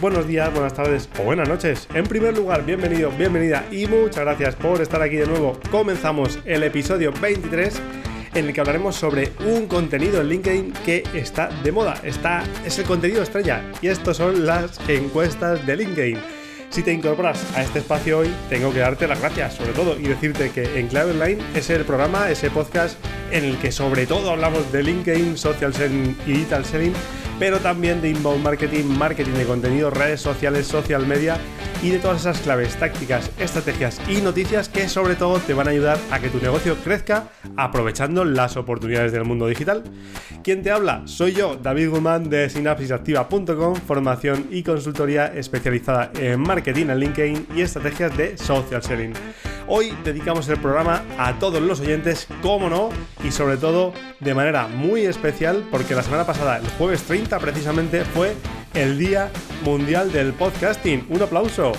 Buenos días, buenas tardes o buenas noches. En primer lugar, bienvenido, bienvenida y muchas gracias por estar aquí de nuevo. Comenzamos el episodio 23 en el que hablaremos sobre un contenido en LinkedIn que está de moda. Está, es el contenido estrella y estos son las encuestas de LinkedIn. Si te incorporas a este espacio hoy, tengo que darte las gracias, sobre todo, y decirte que en Clave Online es el programa, ese podcast en el que sobre todo hablamos de LinkedIn, social selling y digital selling, pero también de inbound marketing, marketing de contenido, redes sociales, social media y de todas esas claves, tácticas, estrategias y noticias que sobre todo te van a ayudar a que tu negocio crezca aprovechando las oportunidades del mundo digital. ¿Quién te habla? Soy yo, David Guzmán de sinapsisactiva.com, formación y consultoría especializada en marketing en LinkedIn y estrategias de social selling. Hoy dedicamos el programa a todos los oyentes, como no, y sobre todo de manera muy especial porque la semana pasada, el jueves 30 precisamente, fue el Día Mundial del Podcasting. Un aplauso.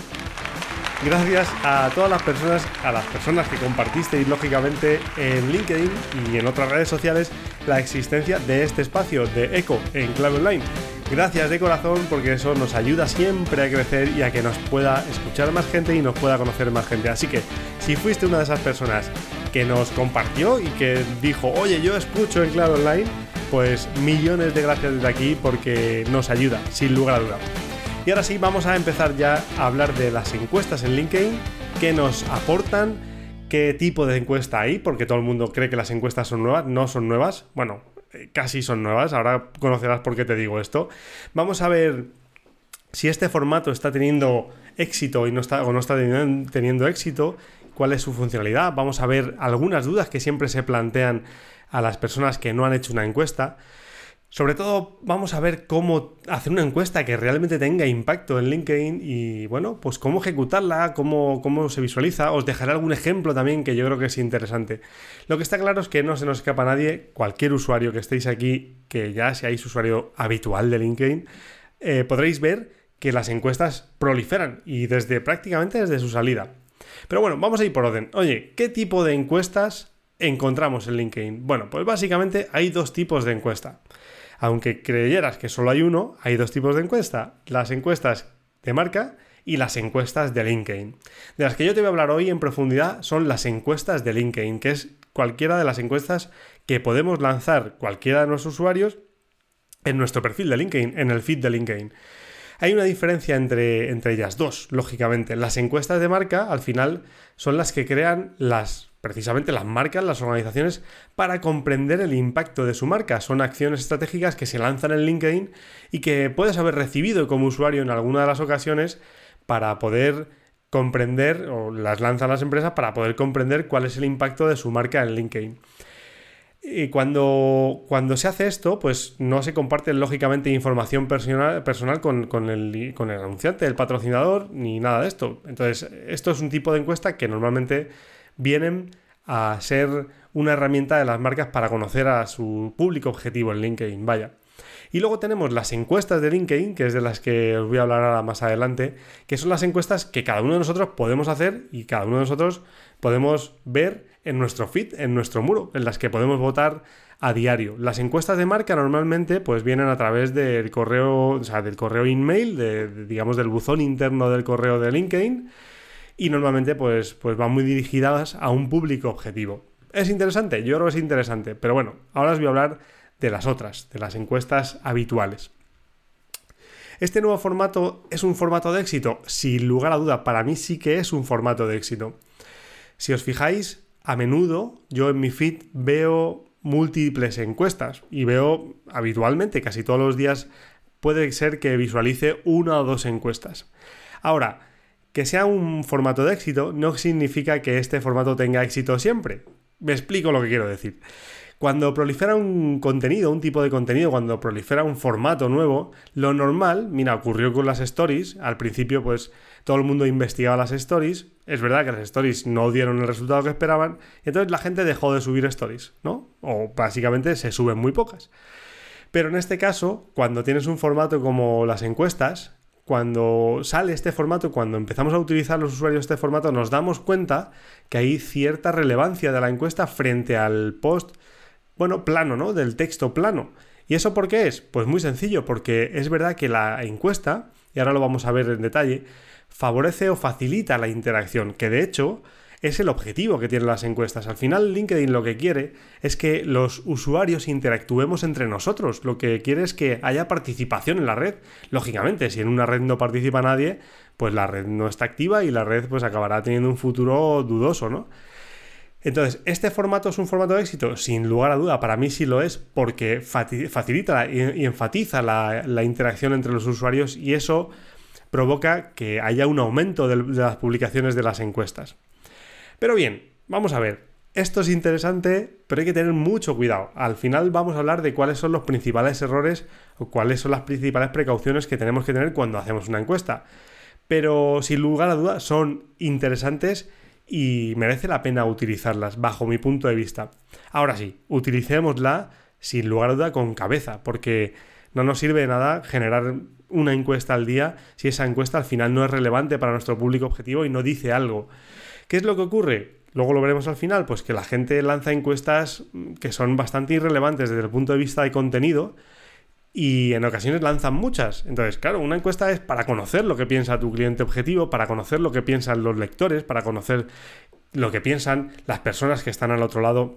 Gracias a todas las personas, a las personas que compartisteis lógicamente en LinkedIn y en otras redes sociales la existencia de este espacio de Eco en Clave Online. Gracias de corazón porque eso nos ayuda siempre a crecer y a que nos pueda escuchar más gente y nos pueda conocer más gente. Así que si fuiste una de esas personas que nos compartió y que dijo, oye, yo escucho en Clave Online, pues millones de gracias desde aquí porque nos ayuda, sin lugar a duda. Y ahora sí, vamos a empezar ya a hablar de las encuestas en LinkedIn, qué nos aportan, qué tipo de encuesta hay, porque todo el mundo cree que las encuestas son nuevas, no son nuevas, bueno, eh, casi son nuevas, ahora conocerás por qué te digo esto. Vamos a ver si este formato está teniendo éxito y no está, o no está teniendo éxito, cuál es su funcionalidad, vamos a ver algunas dudas que siempre se plantean a las personas que no han hecho una encuesta. Sobre todo vamos a ver cómo hacer una encuesta que realmente tenga impacto en LinkedIn y bueno, pues cómo ejecutarla, cómo, cómo, se visualiza. Os dejaré algún ejemplo también que yo creo que es interesante. Lo que está claro es que no se nos escapa a nadie, cualquier usuario que estéis aquí, que ya seáis usuario habitual de LinkedIn, eh, podréis ver que las encuestas proliferan y desde prácticamente desde su salida. Pero bueno, vamos a ir por orden. Oye, ¿qué tipo de encuestas encontramos en LinkedIn? Bueno, pues básicamente hay dos tipos de encuesta. Aunque creyeras que solo hay uno, hay dos tipos de encuesta. Las encuestas de marca y las encuestas de LinkedIn. De las que yo te voy a hablar hoy en profundidad son las encuestas de LinkedIn, que es cualquiera de las encuestas que podemos lanzar cualquiera de nuestros usuarios en nuestro perfil de LinkedIn, en el feed de LinkedIn. Hay una diferencia entre, entre ellas dos, lógicamente. Las encuestas de marca, al final, son las que crean las precisamente las marcas, las organizaciones, para comprender el impacto de su marca. Son acciones estratégicas que se lanzan en LinkedIn y que puedes haber recibido como usuario en alguna de las ocasiones para poder comprender, o las lanzan las empresas para poder comprender cuál es el impacto de su marca en LinkedIn. Y cuando, cuando se hace esto, pues no se comparte lógicamente información personal, personal con, con, el, con el anunciante, el patrocinador, ni nada de esto. Entonces, esto es un tipo de encuesta que normalmente vienen a ser una herramienta de las marcas para conocer a su público objetivo en LinkedIn, vaya. Y luego tenemos las encuestas de LinkedIn, que es de las que os voy a hablar ahora más adelante, que son las encuestas que cada uno de nosotros podemos hacer y cada uno de nosotros podemos ver en nuestro feed, en nuestro muro, en las que podemos votar a diario. Las encuestas de marca normalmente pues vienen a través del correo, o sea, del correo email, de, digamos del buzón interno del correo de LinkedIn y normalmente pues, pues van muy dirigidas a un público objetivo. ¿Es interesante? Yo creo que es interesante, pero bueno, ahora os voy a hablar de las otras, de las encuestas habituales. ¿Este nuevo formato es un formato de éxito? Sin lugar a duda, para mí sí que es un formato de éxito. Si os fijáis, a menudo yo en mi feed veo múltiples encuestas y veo habitualmente, casi todos los días, puede ser que visualice una o dos encuestas. Ahora, que sea un formato de éxito no significa que este formato tenga éxito siempre. Me explico lo que quiero decir. Cuando prolifera un contenido, un tipo de contenido, cuando prolifera un formato nuevo, lo normal, mira, ocurrió con las stories, al principio pues todo el mundo investigaba las stories, es verdad que las stories no dieron el resultado que esperaban, y entonces la gente dejó de subir stories, ¿no? O básicamente se suben muy pocas. Pero en este caso, cuando tienes un formato como las encuestas, cuando sale este formato, cuando empezamos a utilizar los usuarios este formato, nos damos cuenta que hay cierta relevancia de la encuesta frente al post, bueno, plano, ¿no? Del texto plano. ¿Y eso por qué es? Pues muy sencillo, porque es verdad que la encuesta y ahora lo vamos a ver en detalle, favorece o facilita la interacción, que de hecho es el objetivo que tienen las encuestas. Al final LinkedIn lo que quiere es que los usuarios interactuemos entre nosotros. Lo que quiere es que haya participación en la red. Lógicamente, si en una red no participa nadie, pues la red no está activa y la red pues acabará teniendo un futuro dudoso, ¿no? Entonces, ¿este formato es un formato de éxito? Sin lugar a duda, para mí sí lo es porque facilita y enfatiza la, interacción entre los usuarios y eso provoca que haya un aumento de las publicaciones de las encuestas. Pero bien, vamos a ver. Esto es interesante, pero hay que tener mucho cuidado. Al final vamos a hablar de cuáles son los principales errores o cuáles son las principales precauciones que tenemos que tener cuando hacemos una encuesta. Pero sin lugar a dudas son interesantes y merece la pena utilizarlas bajo mi punto de vista. Ahora sí, utilicémosla sin lugar a duda con cabeza, porque no nos sirve de nada generar una encuesta al día si esa encuesta al final no es relevante para nuestro público objetivo y no dice algo. ¿Qué es lo que ocurre? Luego lo veremos al final, pues que la gente lanza encuestas que son bastante irrelevantes desde el punto de vista de contenido y en ocasiones lanzan muchas. Entonces, claro, una encuesta es para conocer lo que piensa tu cliente objetivo, para conocer lo que piensan los lectores, para conocer lo que piensan las personas que están al otro lado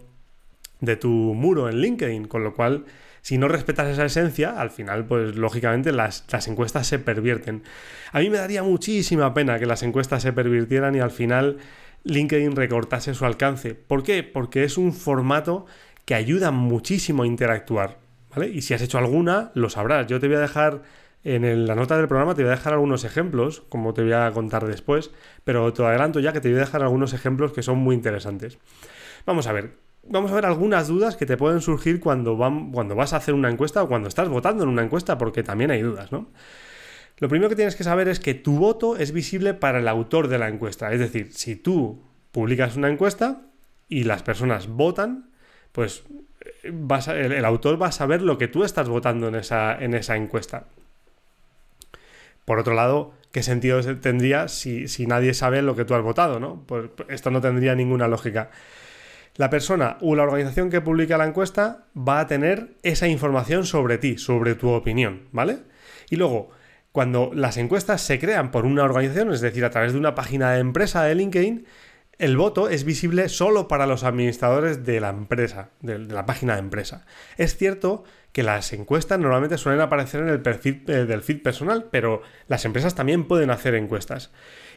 de tu muro en LinkedIn, con lo cual si no respetas esa esencia, al final, pues lógicamente las, encuestas se pervierten. A mí me daría muchísima pena que las encuestas se pervirtieran y al final LinkedIn recortase su alcance. ¿Por qué? Porque es un formato que ayuda muchísimo a interactuar. ¿vale? Y si has hecho alguna, lo sabrás. Yo te voy a dejar en la nota del programa, te voy a dejar algunos ejemplos, como te voy a contar después, pero te adelanto ya que te voy a dejar algunos ejemplos que son muy interesantes. Vamos a ver, vamos a ver algunas dudas que te pueden surgir cuando, cuando vas a hacer una encuesta o cuando estás votando en una encuesta, porque también hay dudas, ¿no? Lo primero que tienes que saber es que tu voto es visible para el autor de la encuesta. Es decir, si tú publicas una encuesta y las personas votan, pues eh, el, autor va a saber lo que tú estás votando en esa, en esa encuesta. Por otro lado, ¿qué sentido tendría si, si, nadie sabe lo que tú has votado? ¿no? Pues esto no tendría ninguna lógica. La persona o la organización que publica la encuesta va a tener esa información sobre ti, sobre tu opinión, ¿vale? Y luego, cuando las encuestas se crean por una organización, es decir, a través de una página de empresa de LinkedIn, el voto es visible solo para los administradores de la empresa, de, la página de empresa. Es cierto que las encuestas normalmente suelen aparecer en el perfil eh, del feed personal, pero las empresas también pueden hacer encuestas.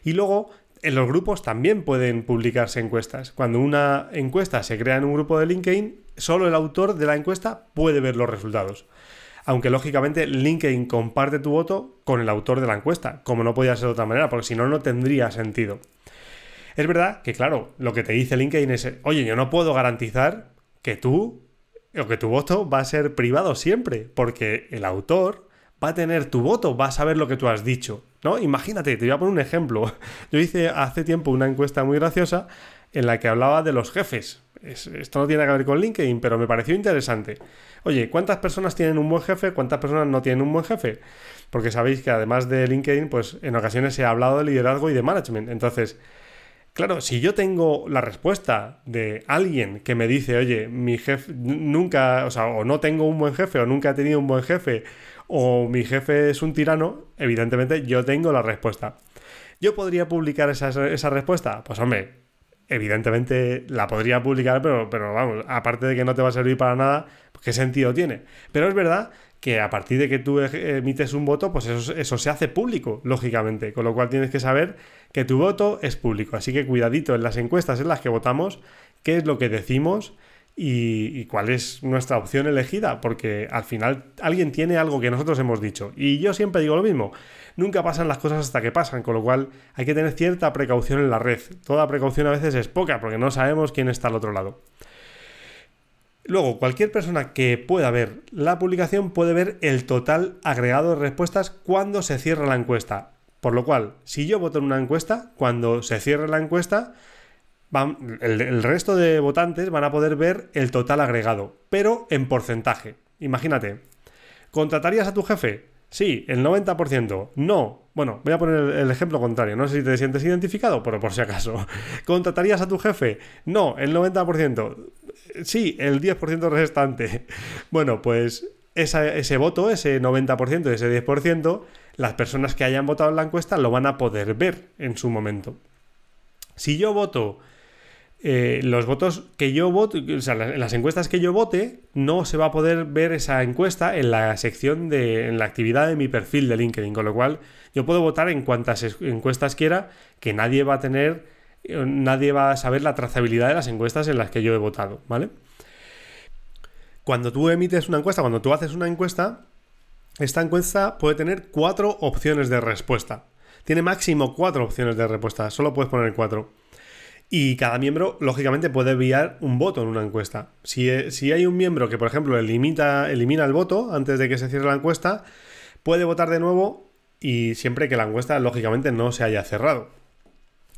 Y luego en los grupos también pueden publicarse encuestas. Cuando una encuesta se crea en un grupo de LinkedIn, solo el autor de la encuesta puede ver los resultados. Aunque lógicamente LinkedIn comparte tu voto con el autor de la encuesta, como no podía ser de otra manera, porque si no, no tendría sentido. Es verdad que, claro, lo que te dice LinkedIn es, oye, yo no puedo garantizar que tú o que tu voto va a ser privado siempre, porque el autor va a tener tu voto, va a saber lo que tú has dicho. ¿No? Imagínate, te voy a poner un ejemplo. Yo hice hace tiempo una encuesta muy graciosa en la que hablaba de los jefes. esto no tiene que ver con LinkedIn, pero me pareció interesante. Oye, ¿cuántas personas tienen un buen jefe? ¿Cuántas personas no tienen un buen jefe? Porque sabéis que además de LinkedIn, pues en ocasiones se ha hablado de liderazgo y de management. Entonces, claro, si yo tengo la respuesta de alguien que me dice, oye, mi jefe nunca, o sea, o no tengo un buen jefe, o nunca he tenido un buen jefe, o mi jefe es un tirano, evidentemente yo tengo la respuesta. ¿Yo podría publicar esa, respuesta? Pues hombre, evidentemente la podría publicar, pero, pero vamos, aparte de que no te va a servir para nada, ¿qué sentido tiene? Pero es verdad que a partir de que tú emites un voto, pues eso, eso, se hace público, lógicamente, con lo cual tienes que saber que tu voto es público. Así que cuidadito en las encuestas en las que votamos, qué es lo que decimos y, cuál es nuestra opción elegida, porque al final alguien tiene algo que nosotros hemos dicho. Y yo siempre digo lo mismo, nunca pasan las cosas hasta que pasan, con lo cual hay que tener cierta precaución en la red. Toda precaución a veces es poca, porque no sabemos quién está al otro lado. Luego, cualquier persona que pueda ver la publicación puede ver el total agregado de respuestas cuando se cierra la encuesta. Por lo cual, si yo voto en una encuesta, cuando se cierre la encuesta, el, resto de votantes van a poder ver el total agregado, pero en porcentaje. Imagínate, ¿contratarías a tu jefe? Sí, el 90%. No. Bueno, voy a poner el ejemplo contrario. No sé si te sientes identificado, pero por si acaso. ¿Contratarías a tu jefe? No, el 90%. Sí, el 10% restante. Bueno, pues ese voto, ese 90%, ese 10%, las personas que hayan votado en la encuesta lo van a poder ver en su momento. Si yo voto eh, los votos que yo vote, o sea, las encuestas que yo vote, no se va a poder ver esa encuesta en la sección de, en la actividad de mi perfil de LinkedIn, con lo cual yo puedo votar en cuantas encuestas quiera, que nadie va a tener, eh, nadie va a saber la trazabilidad de las encuestas en las que yo he votado, ¿vale? Cuando tú emites una encuesta, cuando tú haces una encuesta, esta encuesta puede tener cuatro opciones de respuesta. Tiene máximo cuatro opciones de respuesta, solo puedes poner cuatro. Y cada miembro, lógicamente, puede enviar un voto en una encuesta. Si, eh, si hay un miembro que, por ejemplo, elimina, el voto antes de que se cierre la encuesta, puede votar de nuevo y siempre que la encuesta, lógicamente, no se haya cerrado.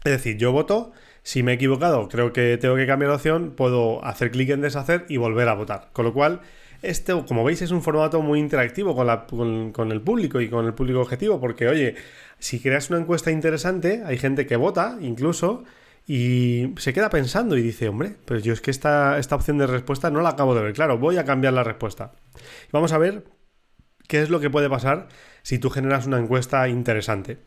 Es decir, yo voto, si me he equivocado, creo que tengo que cambiar opción, puedo hacer clic en deshacer y volver a votar. Con lo cual, este, como veis, es un formato muy interactivo con, la, con, el público y con el público objetivo, porque, oye, si creas una encuesta interesante, hay gente que vota, incluso, y se queda pensando y dice, hombre, pero yo es que esta, esta opción de respuesta no la acabo de ver. Claro, voy a cambiar la respuesta. Vamos a ver qué es lo que puede pasar si tú generas una encuesta interesante.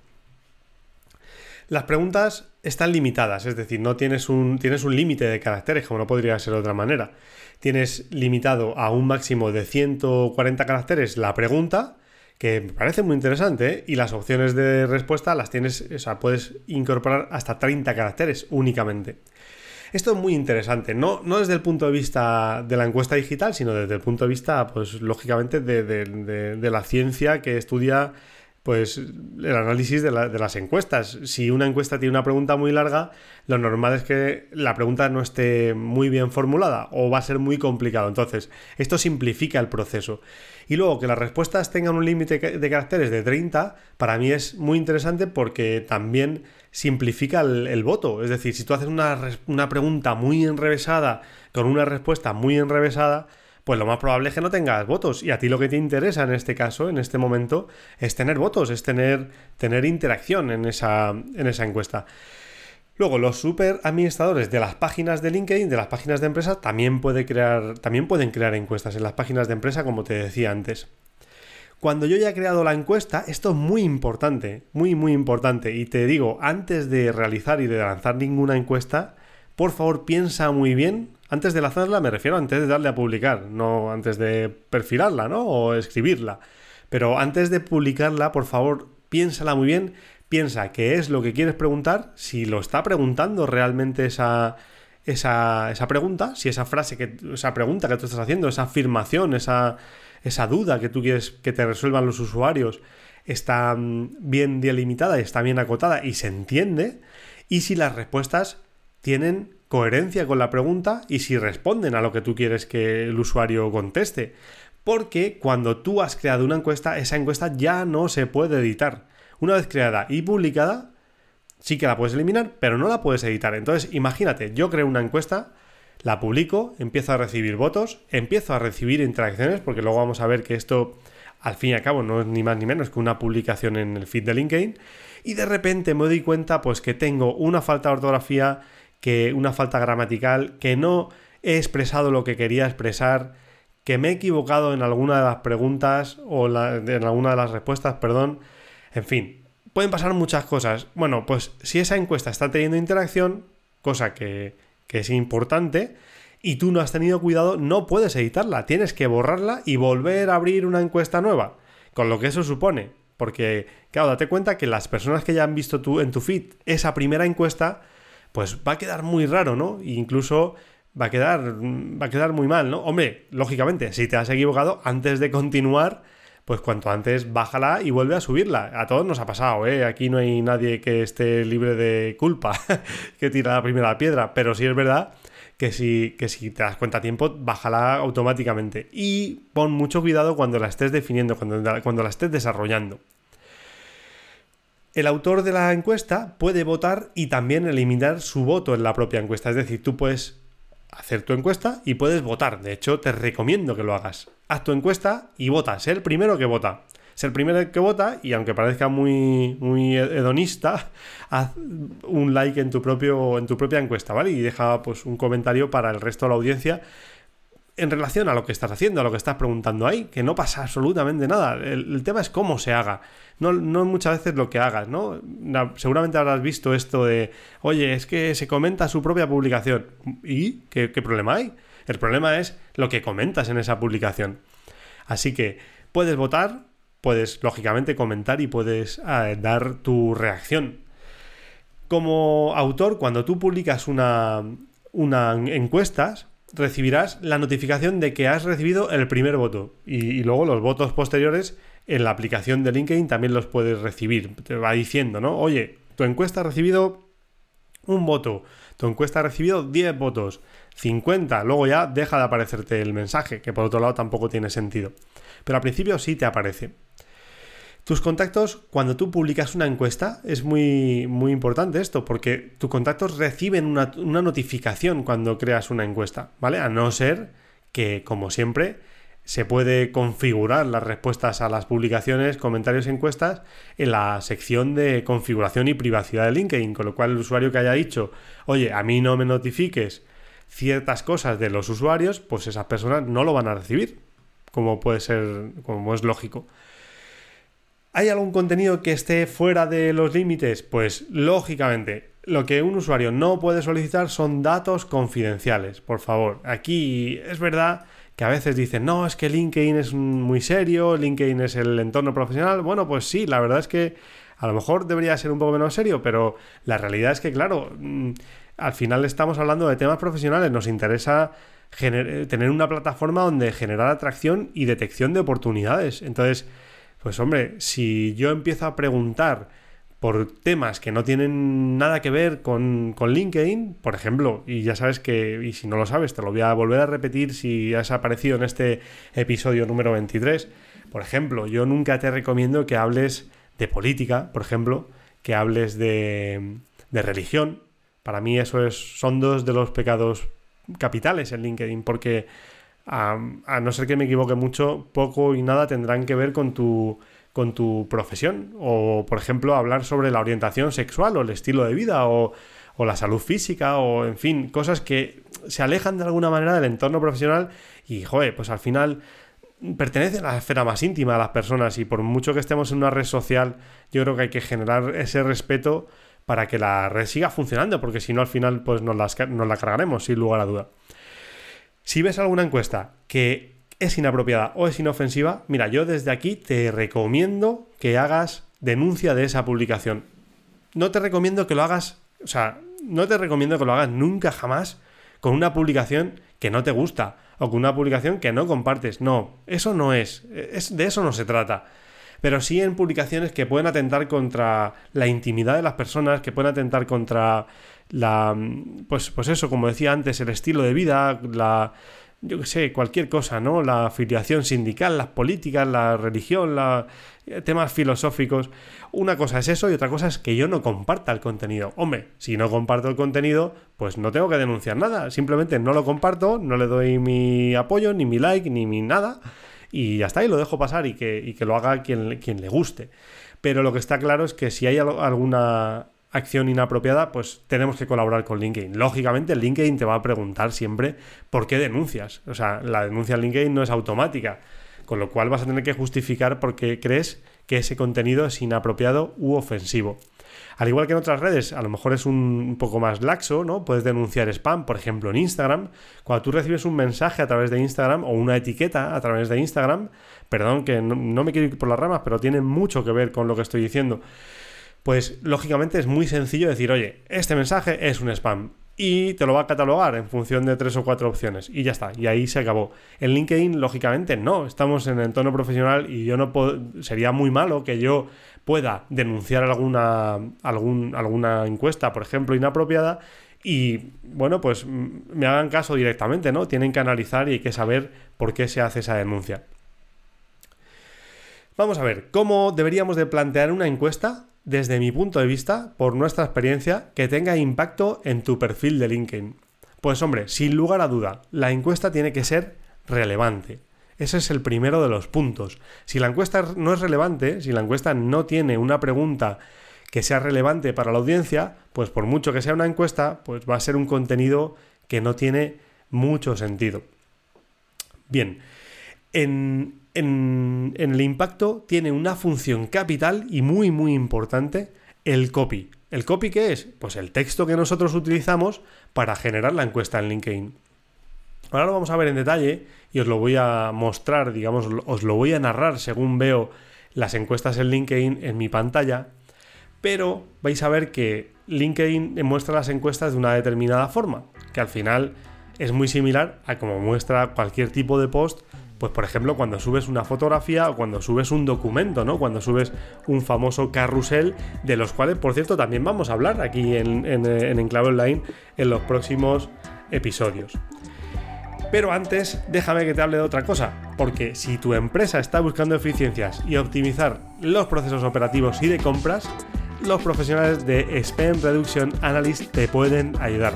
Las preguntas están limitadas, es decir, no tienes un, tienes un límite de caracteres, como no podría ser de otra manera. Tienes limitado a un máximo de 140 caracteres la pregunta que me parece muy interesante, ¿eh? y las opciones de respuesta las tienes, o sea, puedes incorporar hasta 30 caracteres únicamente. Esto es muy interesante, no, no desde el punto de vista de la encuesta digital, sino desde el punto de vista, pues lógicamente, de la ciencia que estudia pues el análisis de, las encuestas. Si una encuesta tiene una pregunta muy larga, lo normal es que la pregunta no esté muy bien formulada o va a ser muy complicado. Entonces, esto simplifica el proceso. Y luego que las respuestas tengan un límite de caracteres de 30, para mí es muy interesante porque también simplifica el, voto. Es decir, si tú haces una pregunta muy enrevesada con una respuesta muy enrevesada, pues lo más probable es que no tengas votos. Y a ti lo que te interesa en este caso, en este momento, es tener votos, es tener, tener interacción en esa, en esa encuesta. Luego, los super administradores de las páginas de LinkedIn, de las páginas de empresa, también, puede crear, también pueden crear encuestas en las páginas de empresa, como te decía antes. Cuando yo ya he creado la encuesta, esto es muy importante, muy, muy importante. Y te digo, antes de realizar y de lanzar ninguna encuesta, por favor piensa muy bien antes de lanzarla me refiero antes de darle a publicar, no antes de perfilarla, ¿no? O escribirla. Pero antes de publicarla, por favor, piénsala muy bien, piensa qué es lo que quieres preguntar, si lo está preguntando realmente esa, esa, esa pregunta, si esa frase, que, esa pregunta que tú estás haciendo, esa afirmación, esa, esa duda que tú quieres que te resuelvan los usuarios, está mm, bien delimitada está bien acotada y se entiende, y si las respuestas tienen coherencia con la pregunta y si responden a lo que tú quieres que el usuario conteste. Porque cuando tú has creado una encuesta, esa encuesta ya no se puede editar. Una vez creada y publicada, sí que la puedes eliminar, pero no la puedes editar. Entonces, imagínate, yo creo una encuesta, la publico, empiezo a recibir votos, empiezo a recibir interacciones, porque luego vamos a ver que esto, al fin y al cabo, no es ni más ni menos que una publicación en el feed de LinkedIn, y de repente me doy cuenta, pues, que tengo una falta de ortografía, que una falta gramatical, que no he expresado lo que quería expresar, que me he equivocado en alguna de las preguntas o en alguna de las respuestas, perdón. En fin, pueden pasar muchas cosas. Bueno, pues si esa encuesta está teniendo interacción, cosa que, que es importante, y tú no has tenido cuidado, no puedes editarla. Tienes que borrarla y volver a abrir una encuesta nueva. Con lo que eso supone. Porque, claro, date cuenta que las personas que ya han visto tú en tu feed esa primera encuesta, pues va a quedar muy raro, ¿no? E incluso va a quedar, va a quedar muy mal, ¿no? Hombre, lógicamente, si te has equivocado, antes de continuar, pues cuanto antes bájala y vuelve a subirla. A todos nos ha pasado, ¿eh? Aquí no hay nadie que esté libre de culpa, que tira la primera piedra, pero sí es verdad que si, que si te das cuenta a tiempo, bájala automáticamente. Y pon mucho cuidado cuando la estés definiendo, cuando, cuando la estés desarrollando. El autor de la encuesta puede votar y también eliminar su voto en la propia encuesta. Es decir, tú puedes hacer tu encuesta y puedes votar. De hecho, te recomiendo que lo hagas. Haz tu encuesta y vota. Sé el primero que vota. Sé el primero que vota y aunque parezca muy, muy hedonista, haz un like en tu, propio, en tu propia encuesta, ¿vale? Y deja pues, un comentario para el resto de la audiencia en relación a lo que estás haciendo, a lo que estás preguntando ahí, que no pasa absolutamente nada. El, tema es cómo se haga, no, no, muchas veces lo que hagas, ¿no? Seguramente habrás visto esto de, oye, es que se comenta su propia publicación. ¿Y qué, problema hay? El problema es lo que comentas en esa publicación. Así que puedes votar, puedes lógicamente comentar y puedes eh, dar tu reacción. Como autor, cuando tú publicas una, una encuesta, recibirás la notificación de que has recibido el primer voto. Y, luego los votos posteriores en la aplicación de LinkedIn también los puedes recibir. Te va diciendo, ¿no? Oye, tu encuesta ha recibido un voto, tu encuesta ha recibido 10 votos, 50, luego ya deja de aparecerte el mensaje, que por otro lado tampoco tiene sentido. Pero al principio sí te aparece. Tus contactos, cuando tú publicas una encuesta, es muy, muy importante esto, porque tus contactos reciben una, notificación cuando creas una encuesta, ¿vale? A no ser que, como siempre, se puede configurar las respuestas a las publicaciones, comentarios encuestas en la sección de configuración y privacidad de LinkedIn, con lo cual el usuario que haya dicho, oye, a mí no me notifiques ciertas cosas de los usuarios, pues esas personas no lo van a recibir, como puede ser, como es lógico. ¿Hay algún contenido que esté fuera de los límites? Pues lógicamente, lo que un usuario no puede solicitar son datos confidenciales, por favor. Aquí es verdad que a veces dicen, no, es que LinkedIn es muy serio, LinkedIn es el entorno profesional. Bueno, pues sí, la verdad es que a lo mejor debería ser un poco menos serio, pero la realidad es que, claro, mm, al final estamos hablando de temas profesionales, nos interesa tener una plataforma donde generar atracción y detección de oportunidades. Entonces, pues hombre, si yo empiezo a preguntar por temas que no tienen nada que ver con, LinkedIn, por ejemplo, y ya sabes que, y si no lo sabes, te lo voy a volver a repetir si has aparecido en este episodio número 23, por ejemplo, yo nunca te recomiendo que hables de política, por ejemplo, que hables de, de religión. Para mí eso es, son dos de los pecados capitales en LinkedIn, porque a, no ser que me equivoque mucho, poco y nada tendrán que ver con tu, con tu profesión. O, por ejemplo, hablar sobre la orientación sexual o el estilo de vida o, o la salud física o, en fin, cosas que se alejan de alguna manera del entorno profesional y, joder, pues al final pertenecen a la esfera más íntima de las personas y por mucho que estemos en una red social, yo creo que hay que generar ese respeto para que la red siga funcionando, porque si no al final pues nos, nos la cargaremos sin lugar a duda. Si ves alguna encuesta que es inapropiada o es inofensiva, mira, yo desde aquí te recomiendo que hagas denuncia de esa publicación. No te recomiendo que lo hagas, o sea, no te recomiendo que lo hagas nunca jamás con una publicación que no te gusta o con una publicación que no compartes. No, eso no es, es de eso no se trata. Pero sí en publicaciones que pueden atentar contra la intimidad de las personas, que pueden atentar contra la, pues, pues eso, como decía antes, el estilo de vida, la, yo qué sé, cualquier cosa, ¿no? La afiliación sindical, las políticas, la religión, la, eh, temas filosóficos. Una cosa es eso y otra cosa es que yo no comparta el contenido. Hombre, si no comparto el contenido, pues no tengo que denunciar nada. Simplemente no lo comparto, no le doy mi apoyo, ni mi like, ni mi nada. Y ya está, y lo dejo pasar y que, y que lo haga quien, quien le guste. Pero lo que está claro es que si hay alguna acción inapropiada, pues tenemos que colaborar con LinkedIn. Lógicamente, LinkedIn te va a preguntar siempre por qué denuncias. O sea, la denuncia en LinkedIn no es automática, con lo cual vas a tener que justificar por qué crees que ese contenido es inapropiado u ofensivo. Al igual que en otras redes, a lo mejor es un poco más laxo, ¿no? Puedes denunciar spam, por ejemplo, en Instagram. Cuando tú recibes un mensaje a través de Instagram o una etiqueta a través de Instagram, perdón que no, no me quiero ir por las ramas, pero tiene mucho que ver con lo que estoy diciendo pues lógicamente es muy sencillo decir, oye, este mensaje es un spam y te lo va a catalogar en función de tres o cuatro opciones y ya está, y ahí se acabó. En LinkedIn, lógicamente, no, estamos en el entorno profesional y yo no puedo, sería muy malo que yo pueda denunciar alguna, alguna encuesta, por ejemplo, inapropiada y bueno, pues me hagan caso directamente, ¿no? Tienen que analizar y hay que saber por qué se hace esa denuncia. Vamos a ver, ¿cómo deberíamos de plantear una encuesta desde mi punto de vista, por nuestra experiencia, que tenga impacto en tu perfil de LinkedIn? Pues hombre, sin lugar a duda, la encuesta tiene que ser relevante. Ese es el primero de los puntos. Si la encuesta no es relevante, si la encuesta no tiene una pregunta que sea relevante para la audiencia, pues por mucho que sea una encuesta, pues va a ser un contenido que no tiene mucho sentido. Bien, en, en, el impacto tiene una función capital y muy muy importante el copy. ¿El copy qué es? Pues el texto que nosotros utilizamos para generar la encuesta en LinkedIn. Ahora lo vamos a ver en detalle y os lo voy a mostrar, digamos, os lo voy a narrar según veo las encuestas en LinkedIn en mi pantalla, pero vais a ver que LinkedIn muestra las encuestas de una determinada forma, que al final es muy similar a como muestra cualquier tipo de post pues por ejemplo cuando subes una fotografía o cuando subes un documento, ¿no? Cuando subes un famoso carrusel, de los cuales, por cierto, también vamos a hablar aquí en, en, en Enclave Online en los próximos episodios. Pero antes, déjame que te hable de otra cosa, porque si tu empresa está buscando eficiencias y optimizar los procesos operativos y de compras, los profesionales de Spend Reduction Analyst te pueden ayudar.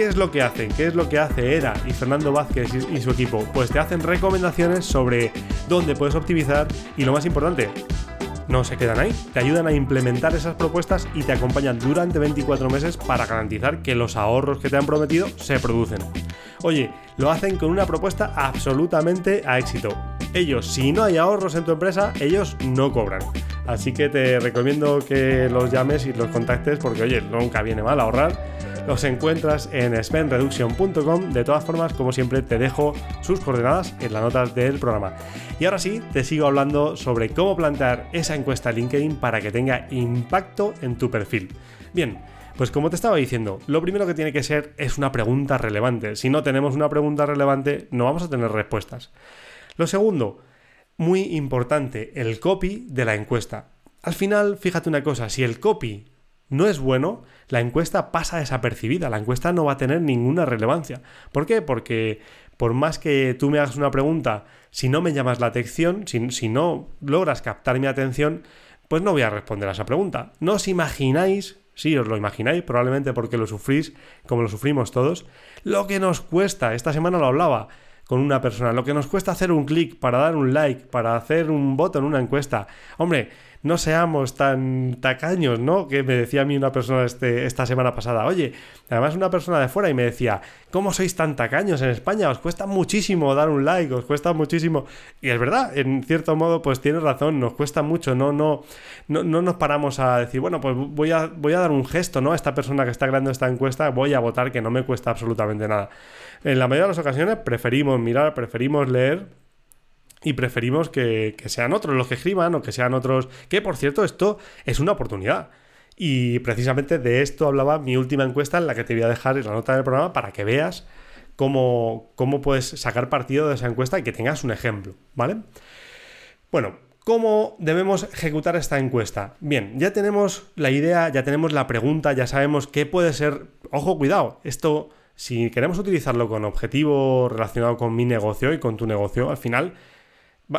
¿Qué es lo que hacen? ¿Qué es lo que hace ERA y Fernando Vázquez y su equipo? Pues te hacen recomendaciones sobre dónde puedes optimizar y lo más importante, no se quedan ahí, te ayudan a implementar esas propuestas y te acompañan durante 24 meses para garantizar que los ahorros que te han prometido se producen. Oye, lo hacen con una propuesta absolutamente a éxito. Ellos, si no hay ahorros en tu empresa, ellos no cobran. Así que te recomiendo que los llames y los contactes porque, oye, nunca viene mal ahorrar los encuentras en spendreduction.com. De todas formas, como siempre, te dejo sus coordenadas en las notas del programa. Y ahora sí, te sigo hablando sobre cómo plantear esa encuesta LinkedIn para que tenga impacto en tu perfil. Bien, pues como te estaba diciendo, lo primero que tiene que ser es una pregunta relevante. Si no tenemos una pregunta relevante, no vamos a tener respuestas. Lo segundo, muy importante, el copy de la encuesta. Al final, fíjate una cosa, si el copy no es bueno, la encuesta pasa desapercibida, la encuesta no va a tener ninguna relevancia. ¿Por qué? Porque por más que tú me hagas una pregunta, si no me llamas la atención, si, no logras captar mi atención, pues no voy a responder a esa pregunta. ¿No os imagináis, sí os lo imagináis, probablemente porque lo sufrís como lo sufrimos todos, lo que nos cuesta, esta semana lo hablaba, con una persona, lo que nos cuesta hacer un clic para dar un like, para hacer un voto en una encuesta. Hombre, no seamos tan tacaños, ¿no? Que me decía a mí una persona este, esta semana pasada, oye, además una persona de fuera y me decía, ¿cómo sois tan tacaños en España? Os cuesta muchísimo dar un like, os cuesta muchísimo. Y es verdad, en cierto modo, pues tienes razón, nos cuesta mucho, no, no, no, no nos paramos a decir, bueno, pues voy a, voy a dar un gesto, ¿no? A esta persona que está creando esta encuesta, voy a votar que no me cuesta absolutamente nada. En la mayoría de las ocasiones preferimos mirar, preferimos leer y preferimos que, sean otros los que escriban o que sean otros. Que por cierto, esto es una oportunidad. Y precisamente de esto hablaba mi última encuesta en la que te voy a dejar en la nota del programa para que veas cómo, cómo puedes sacar partido de esa encuesta y que tengas un ejemplo, ¿vale? Bueno, ¿cómo debemos ejecutar esta encuesta? Bien, ya tenemos la idea, ya tenemos la pregunta, ya sabemos qué puede ser. Ojo, cuidado, esto, si queremos utilizarlo con objetivo relacionado con mi negocio y con tu negocio, al final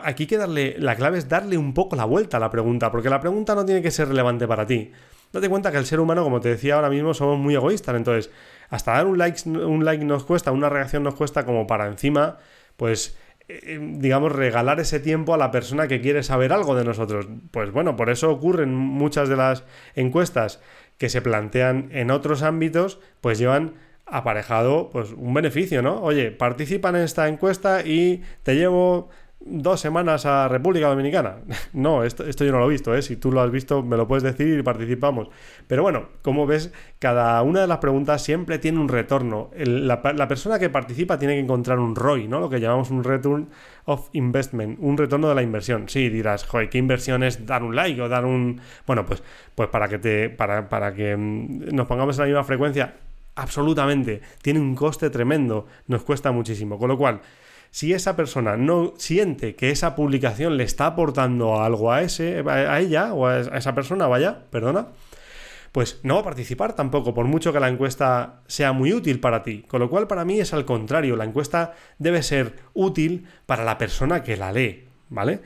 Aquí que darle, la clave es darle un poco la vuelta a la pregunta, porque la pregunta no tiene que ser relevante para ti. Date cuenta que el ser humano, como te decía ahora mismo, somos muy egoístas. Entonces, hasta dar un like, un like nos cuesta, una reacción nos cuesta como para encima, pues, eh, digamos, regalar ese tiempo a la persona que quiere saber algo de nosotros. Pues bueno, por eso ocurren muchas de las encuestas que se plantean en otros ámbitos, pues llevan aparejado pues un beneficio, ¿no? Oye, participa en esta encuesta y te llevo dos semanas a República Dominicana. No, esto, yo no lo he visto, ¿eh? si tú lo has visto me lo puedes decir y participamos. Pero bueno, como ves, cada una de las preguntas siempre tiene un retorno. la, persona que participa tiene que encontrar un ROI, ¿no? Lo que llamamos un Return of Investment, un retorno de la inversión. Sí, dirás, joder, ¿qué inversión es dar un like o dar un... Bueno, pues, pues para que te... Para, para que mm, nos pongamos en la misma frecuencia, absolutamente. Tiene un coste tremendo, nos cuesta muchísimo. Con lo cual si esa persona no siente que esa publicación le está aportando algo a, ese, a ella o a esa persona, vaya, perdona, pues no va a participar tampoco, por mucho que la encuesta sea muy útil para ti. Con lo cual, para mí es al contrario, la encuesta debe ser útil para la persona que la lee, ¿vale?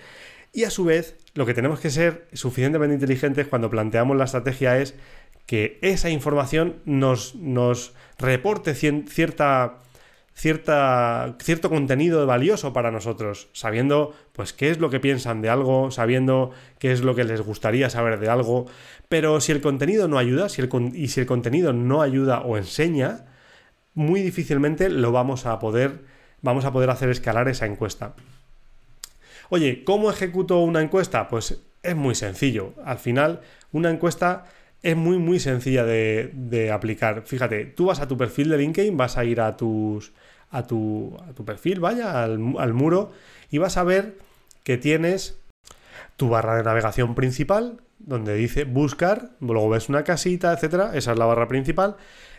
Y a su vez, lo que tenemos que ser suficientemente inteligentes cuando planteamos la estrategia es que esa información nos, nos reporte cierta cierta, cierto contenido valioso para nosotros, sabiendo pues qué es lo que piensan de algo, sabiendo qué es lo que les gustaría saber de algo, pero si el contenido no ayuda, si el, y si el contenido no ayuda o enseña, muy difícilmente lo vamos a poder vamos a poder hacer escalar esa encuesta. Oye, ¿cómo ejecuto una encuesta? Pues es muy sencillo. Al final, una encuesta es muy, muy sencilla de, aplicar. Fíjate, tú vas a tu perfil de LinkedIn, vas a ir a tus. A tu, perfil, vaya, al, al muro, y vas a ver que tienes tu barra de navegación principal, donde dice buscar, luego ves una casita, etcétera, esa es la barra principal,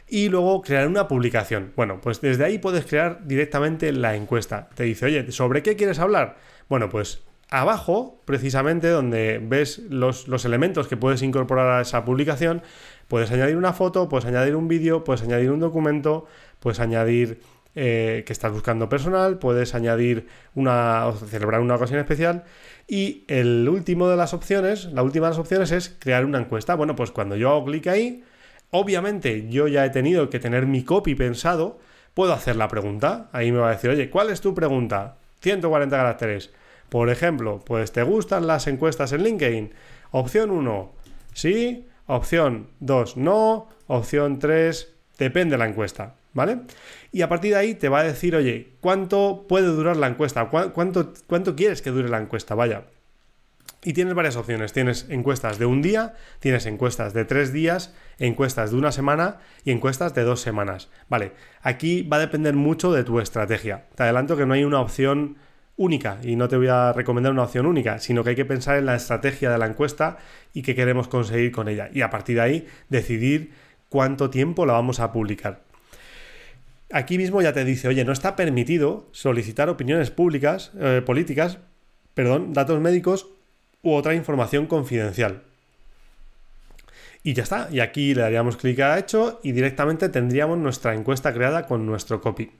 y luego crear una publicación. Bueno, pues desde ahí puedes crear directamente la encuesta. Te dice, oye, ¿sobre qué quieres hablar? Bueno, pues abajo, precisamente donde ves los, los, elementos que puedes incorporar a esa publicación, puedes añadir una foto, puedes añadir un vídeo, puedes añadir un documento, puedes añadir eh, que estás buscando personal, puedes añadir una, o celebrar una ocasión especial. Y el último de las opciones, la última de las opciones es crear una encuesta. Bueno, pues cuando yo hago clic ahí, obviamente yo ya he tenido que tener mi copy pensado, puedo hacer la pregunta. Ahí me va a decir, oye, ¿cuál es tu pregunta? 140 caracteres. Por ejemplo, pues ¿te gustan las encuestas en LinkedIn? Opción 1, sí. Opción 2, no. Opción 3, depende de la encuesta. ¿Vale? Y a partir de ahí te va a decir, oye, ¿cuánto puede durar la encuesta? ¿Cuánto, cuánto quieres que dure la encuesta? Vaya. Y tienes varias opciones. Tienes encuestas de un día, tienes encuestas de tres días, encuestas de una semana y encuestas de dos semanas. Vale, aquí va a depender mucho de tu estrategia. Te adelanto que no hay una opción única y no te voy a recomendar una opción única, sino que hay que pensar en la estrategia de la encuesta y qué queremos conseguir con ella. Y a partir de ahí decidir cuánto tiempo la vamos a publicar. Aquí mismo ya te dice, oye, no está permitido solicitar opiniones públicas, eh, políticas, perdón, datos médicos u otra información confidencial. Y ya está, y aquí le daríamos clic a hecho y directamente tendríamos nuestra encuesta creada con nuestro copy.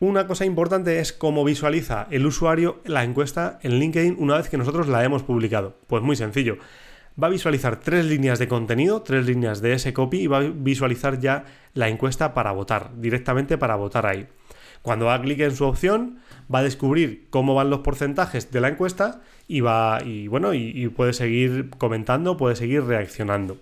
Una cosa importante es cómo visualiza el usuario la encuesta en LinkedIn una vez que nosotros la hemos publicado. Pues muy sencillo va a visualizar tres líneas de contenido, tres líneas de ese copy y va a visualizar ya la encuesta para votar, directamente para votar ahí. Cuando haga clic en su opción, va a descubrir cómo van los porcentajes de la encuesta y va y bueno, y puede seguir comentando, puede seguir reaccionando.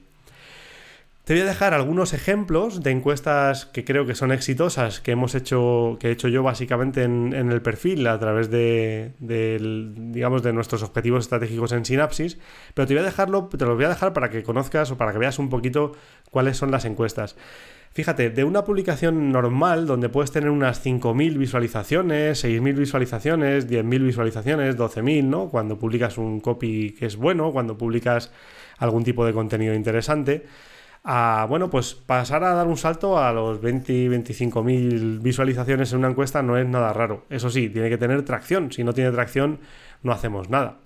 Te voy a dejar algunos ejemplos de encuestas que creo que son exitosas, que hemos hecho, que he hecho yo básicamente en, el perfil a través de, digamos, de nuestros objetivos estratégicos en Sinapsis, pero te voy a dejarlo, te los voy a dejar para que conozcas o para que veas un poquito cuáles son las encuestas. Fíjate, de una publicación normal donde puedes tener unas 5.000 visualizaciones, 6.000 visualizaciones, 10.000 visualizaciones, 12.000, ¿no? Cuando publicas un copy que es bueno, cuando publicas algún tipo de contenido interesante a, bueno, pues pasar a dar un salto a los 20, 25 mil visualizaciones en una encuesta no es nada raro. Eso sí, tiene que tener tracción. Si no tiene tracción, no hacemos nada.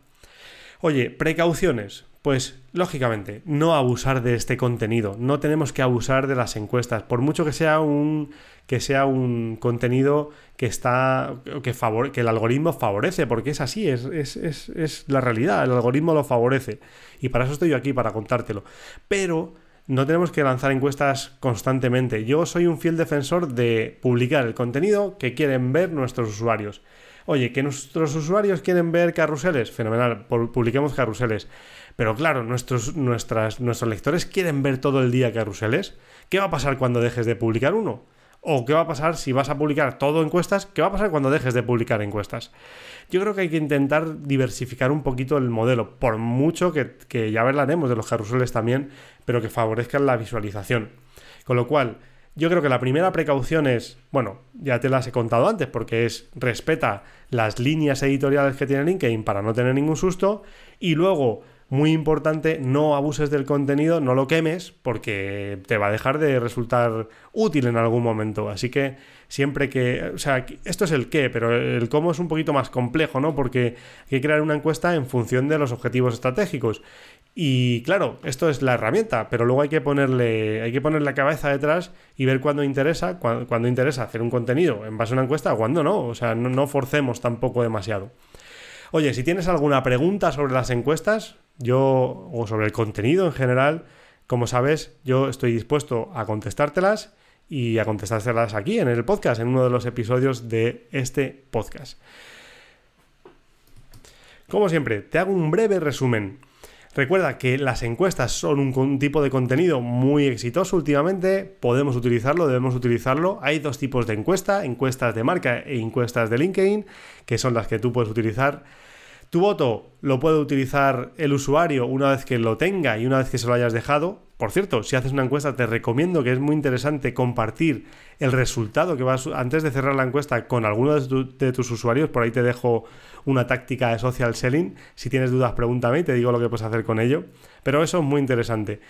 Oye, precauciones. Pues lógicamente, no abusar de este contenido. No tenemos que abusar de las encuestas. Por mucho que sea un, que sea un contenido que está. Que, favor, que el algoritmo favorece, porque es así, es, es, es, es la realidad. El algoritmo lo favorece. Y para eso estoy yo aquí, para contártelo. Pero no tenemos que lanzar encuestas constantemente. Yo soy un fiel defensor de publicar el contenido que quieren ver nuestros usuarios. Oye, que nuestros usuarios quieren ver carruseles, fenomenal, publiquemos carruseles. Pero claro, nuestros, nuestras, nuestros lectores quieren ver todo el día carruseles. ¿Qué va a pasar cuando dejes de publicar uno? ¿O qué va a pasar si vas a publicar todo encuestas? ¿Qué va a pasar cuando dejes de publicar encuestas? Yo creo que hay que intentar diversificar un poquito el modelo, por mucho que, ya hablaremos de los carruseles también, pero que favorezcan la visualización. Con lo cual, yo creo que la primera precaución es, bueno, ya te las he contado antes, porque es respeta las líneas editoriales que tiene LinkedIn para no tener ningún susto, y luego muy importante, no abuses del contenido, no lo quemes, porque te va a dejar de resultar útil en algún momento. Así que siempre que. O sea, esto es el qué, pero el cómo es un poquito más complejo, ¿no? Porque hay que crear una encuesta en función de los objetivos estratégicos. Y claro, esto es la herramienta, pero luego hay que ponerle, hay que poner la cabeza detrás y ver cuándo interesa, cuándo, interesa hacer un contenido en base a una encuesta o cuándo no. O sea, no forcemos tampoco demasiado. Oye, si tienes alguna pregunta sobre las encuestas, yo, o sobre el contenido en general, como sabes, yo estoy dispuesto a contestártelas y a contestártelas aquí en el podcast, en uno de los episodios de este podcast. Como siempre, te hago un breve resumen. Recuerda que las encuestas son un, tipo de contenido muy exitoso últimamente, podemos utilizarlo, debemos utilizarlo. Hay dos tipos de encuesta, encuestas de marca e encuestas de LinkedIn, que son las que tú puedes utilizar. Tu voto lo puede utilizar el usuario una vez que lo tenga y una vez que se lo hayas dejado. Por cierto, si haces una encuesta, te recomiendo que es muy interesante compartir el resultado que vas antes de cerrar la encuesta con alguno de, tus usuarios. Por ahí te dejo una táctica de social selling. Si tienes dudas, pregúntame y te digo lo que puedes hacer con ello. Pero eso es muy interesante.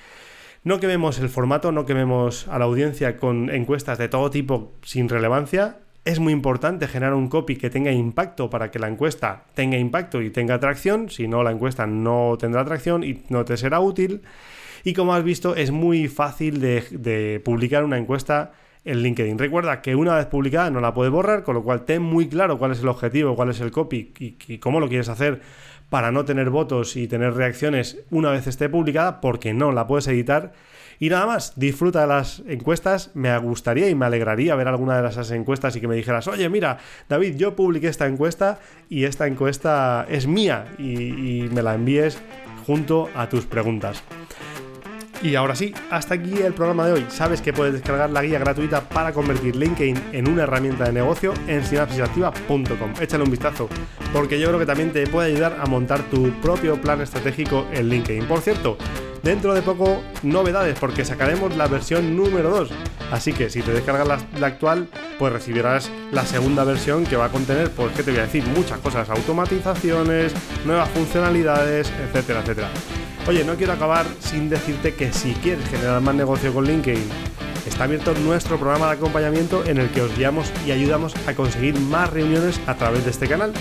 No quememos el formato, no quememos a la audiencia con encuestas de todo tipo sin relevancia. Es muy importante generar un copy que tenga impacto para que la encuesta tenga impacto y tenga atracción. Si no, la encuesta no tendrá atracción y no te será útil. Y como has visto, es muy fácil de, publicar una encuesta en LinkedIn. Recuerda que una vez publicada no la puedes borrar, con lo cual ten muy claro cuál es el objetivo, cuál es el copy y, cómo lo quieres hacer para no tener votos y tener reacciones una vez esté publicada, porque no la puedes editar. Y nada más, disfruta de las encuestas. Me gustaría y me alegraría ver alguna de esas encuestas y que me dijeras, oye, mira, David, yo publiqué esta encuesta y esta encuesta es mía y me la envíes junto a tus preguntas. Y ahora sí, hasta aquí el programa de hoy. Sabes que puedes descargar la guía gratuita para convertir LinkedIn en una herramienta de negocio en sinapsisactiva.com. Échale un vistazo, porque yo creo que también te puede ayudar a montar tu propio plan estratégico en LinkedIn. Por cierto, dentro de poco novedades, porque sacaremos la versión número 2. Así que si te descargas la, actual, pues recibirás la segunda versión que va a contener, pues, ¿qué te voy a decir? Muchas cosas, automatizaciones, nuevas funcionalidades, etcétera, etcétera. Oye, no quiero acabar sin decirte que si quieres generar más negocio con LinkedIn, está abierto nuestro programa de acompañamiento en el que os guiamos y ayudamos a conseguir más reuniones a través de este canal.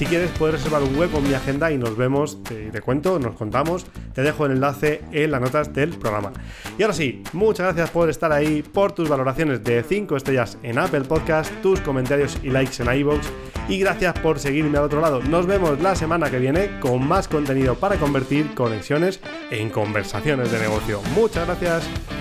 Si quieres puedes reservar un hueco en mi agenda y nos vemos, te, cuento, nos contamos, te dejo el enlace en las notas del programa. Y ahora sí, muchas gracias por estar ahí, por tus valoraciones de 5 estrellas en Apple Podcast, tus comentarios y likes en iVoox y gracias por seguirme al otro lado. Nos vemos la semana que viene con más contenido para convertir conexiones en conversaciones de negocio. Muchas gracias.